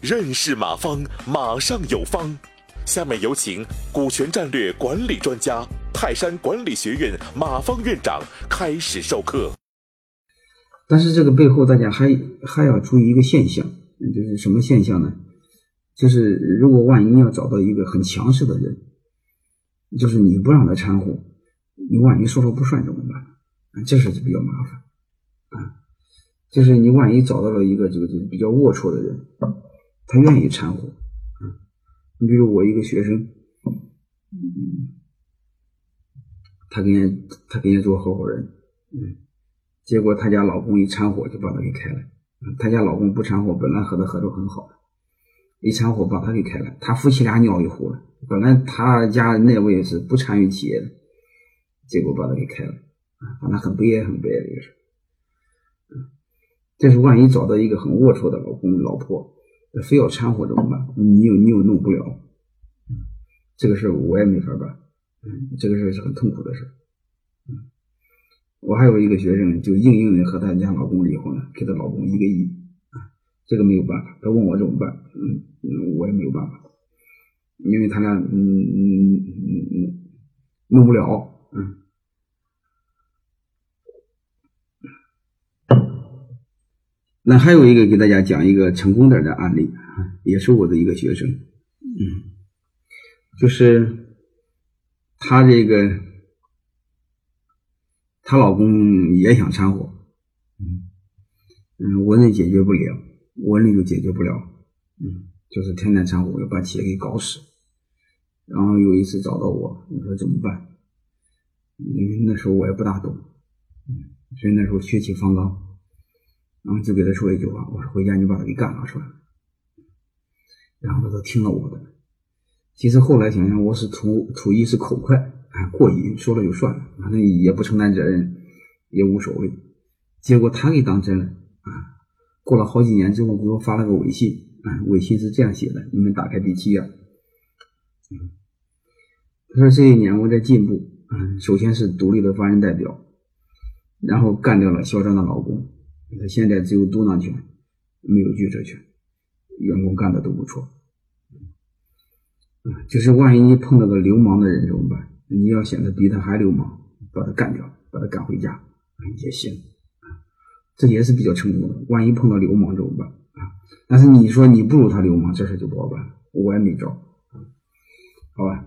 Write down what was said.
认识马方，马上有方。下面有请股权战略管理专家、泰山管理学院马方院长开始授课。但是这个背后，大家还还要注意一个现象，就是什么现象呢？就是如果万一要找到一个很强势的人，就是你不让他掺和，你万一说了不算怎么办？这是比较麻烦啊。就是你万一找到了一个这个这个比较龌龊的人，他愿意掺和。你比如我一个学生，嗯，他跟人他跟人做合伙人，嗯，结果他家老公一掺和就把他给开了，他家老公不掺和，本来和他合作很好的，一掺和把他给开了，他夫妻俩尿一壶了，本来他家那位是不参与企业的，结果把他给开了，啊，反正很悲哀很悲哀的一个事，嗯，这是万一找到一个很龌龊的老公老婆。非要掺和怎么办？你又你又弄不了，这个事我也没法办，嗯，这个事是很痛苦的事，嗯，我还有一个学生就硬硬的和他家老公离婚了，给他老公一个亿，这个没有办法，他问我怎么办，嗯，我也没有办法，因为他俩嗯嗯嗯嗯弄不了，嗯。那还有一个给大家讲一个成功点的案例也是我的一个学生，嗯，就是她这个她老公也想掺和，嗯嗯，我那解决不了，我那就解决不了，嗯，就是天天掺和，要把企业给搞死。然后有一次找到我，你说怎么办？因为那时候我也不大懂，嗯，所以那时候血气方刚。然后就给他说一句话，我说回家你把他给干了，是吧？然后他都听了我的。其实后来想想，我是图图一是口快，啊过瘾，说了就算了，反正也不承担责任，也无所谓。结果他给当真了啊！过了好几年之后，给我发了个微信，啊，微信是这样写的，你们打开第七页。他说这一年我在进步，嗯，首先是独立的法人代表，然后干掉了嚣张的老公。他现在只有独当权，没有决策权，员工干的都不错。啊，就是万一碰到个流氓的人怎么办？你要显得比他还流氓，把他干掉，把他赶回家也行。这也是比较成功的。万一碰到流氓怎么办？啊，但是你说你不如他流氓，这事就不好办了。我也没招。好吧。